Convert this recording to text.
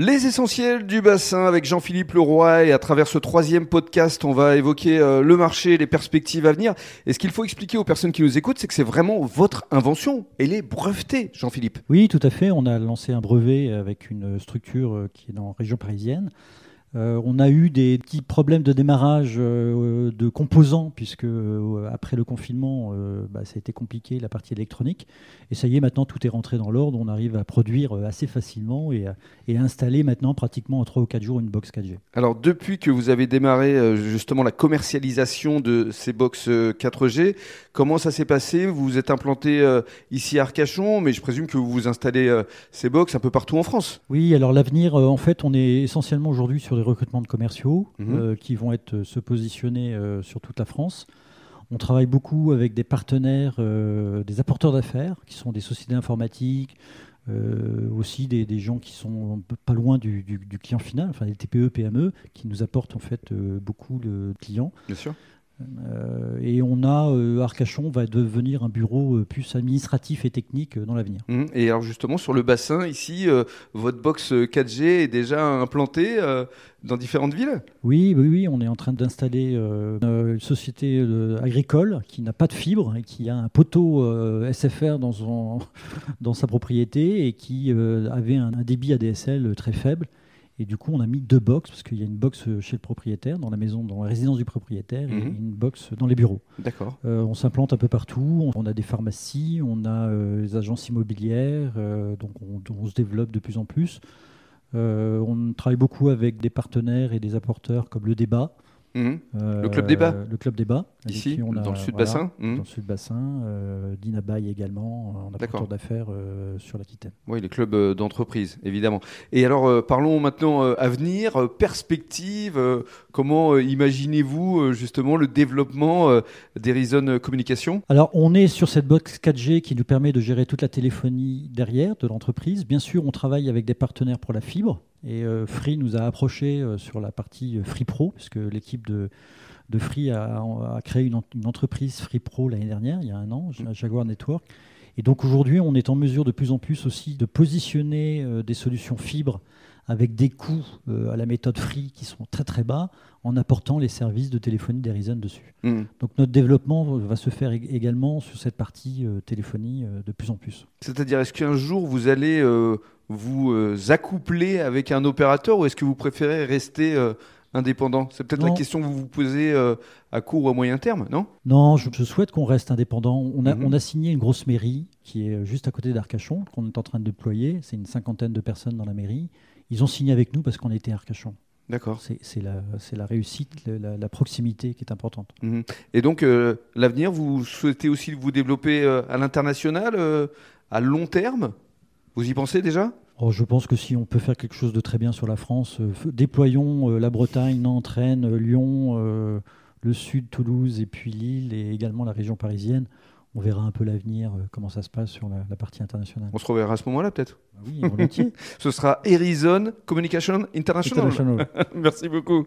Les essentiels du bassin avec Jean-Philippe Leroy et à travers ce troisième podcast, on va évoquer euh, le marché, les perspectives à venir. Et ce qu'il faut expliquer aux personnes qui nous écoutent, c'est que c'est vraiment votre invention. Elle est brevetée, Jean-Philippe. Oui, tout à fait. On a lancé un brevet avec une structure euh, qui est dans la région parisienne. Euh, on a eu des petits problèmes de démarrage euh, de composants, puisque euh, après le confinement, bah, ça a été compliqué, la partie électronique. Et ça y est, maintenant, tout est rentré dans l'ordre. On arrive à produire assez facilement et, à installer maintenant pratiquement en 3 ou 4 jours une box 4G. Alors, depuis que vous avez démarré justement la commercialisation de ces box 4G, comment ça s'est passé? Vous vous êtes implanté ici à Arcachon, mais je présume que vous vous installez ces box un peu partout en France. Oui, alors l'avenir, en fait, on est essentiellement aujourd'hui sur des recrutements de commerciaux mhm. euh, qui vont être euh, se positionner euh, sur toute la France. On travaille beaucoup avec des partenaires, des apporteurs d'affaires, qui sont des sociétés informatiques, aussi des, gens qui sont pas loin du, du, client final, enfin des TPE, PME, qui nous apportent en fait beaucoup de clients. Bien sûr. Euh, et euh, Arcachon va devenir un bureau euh, plus administratif et technique dans l'avenir. Mmh. Et alors justement sur le bassin ici, votre box 4G est déjà implantée dans différentes villes? Oui, oui, oui, on est en train d'installer une société agricole qui n'a pas de fibre et qui a un poteau SFR dans, son, dans sa propriété et qui avait un, un débit ADSL très faible et du coup, on a mis deux box, parce qu'il y a une box chez le propriétaire, dans la maison, dans la résidence du propriétaire, et mhm. une box dans les bureaux. D'accord. Euh, on s'implante un peu partout. On a des pharmacies, on a euh, des agences immobilières, euh, donc on, on, se développe de plus en plus. on travaille beaucoup avec des partenaires et des apporteurs comme le débat. Mhm. le club débat Le club débat. Ici, on a, dans le sud bassin mhm. Dans le sud bassin. Euh, Dinabaye également, en apporteur d'affaires euh, sur l'Aquitaine. Oui, les clubs euh, d'entreprise, évidemment. Et alors, parlons maintenant avenir, perspective. comment imaginez-vous justement le développement d'Erizon Communication Alors, on est sur cette box 4G qui nous permet de gérer toute la téléphonie derrière de l'entreprise. Bien sûr, on travaille avec des partenaires pour la fibre. Et Free nous a approché sur la partie Free Pro, puisque l'équipe de de Free a, créé une, entreprise Free Pro l'année dernière, il y a un an, mm. Jaguar Network. Et donc aujourd'hui, on est en mesure de plus en plus aussi de positionner euh, des solutions fibres avec des coûts euh, à la méthode Free qui sont très très bas en apportant les services de téléphonie d'Erizon dessus. Mm. Donc notre développement va se faire également sur cette partie euh, téléphonie de plus en plus. C'est-à-dire, est-ce qu'un jour vous allez vous accoupler avec un opérateur ou est-ce que vous préférez rester indépendant? C'est peut-être la question que vous vous posez euh, à court ou à moyen terme, non? Non, je, souhaite qu'on reste indépendant. On a, mhm. on a, signé une grosse mairie qui est juste à côté d'Arcachon, qu'on est en train de déployer. C'est une cinquantaine de personnes dans la mairie. Ils ont signé avec nous parce qu'on était à Arcachon. D'accord. C'est la, la, réussite, la, proximité qui est importante. Mhm. Et donc, euh, l'avenir, vous souhaitez aussi vous développer euh, à l'international, à long terme? Vous y pensez déjà? Oh, je pense que si on peut faire quelque chose de très bien sur la France, euh, déployons euh, la Bretagne, Nantes, Rennes, euh, Lyon, le sud, Toulouse et puis Lille et également la région parisienne. On verra un peu l'avenir, comment ça se passe sur la, partie internationale. On se reverra à ce moment-là peut-être ah Oui, volontiers. Ce sera Erizon Communication International. International. Merci beaucoup.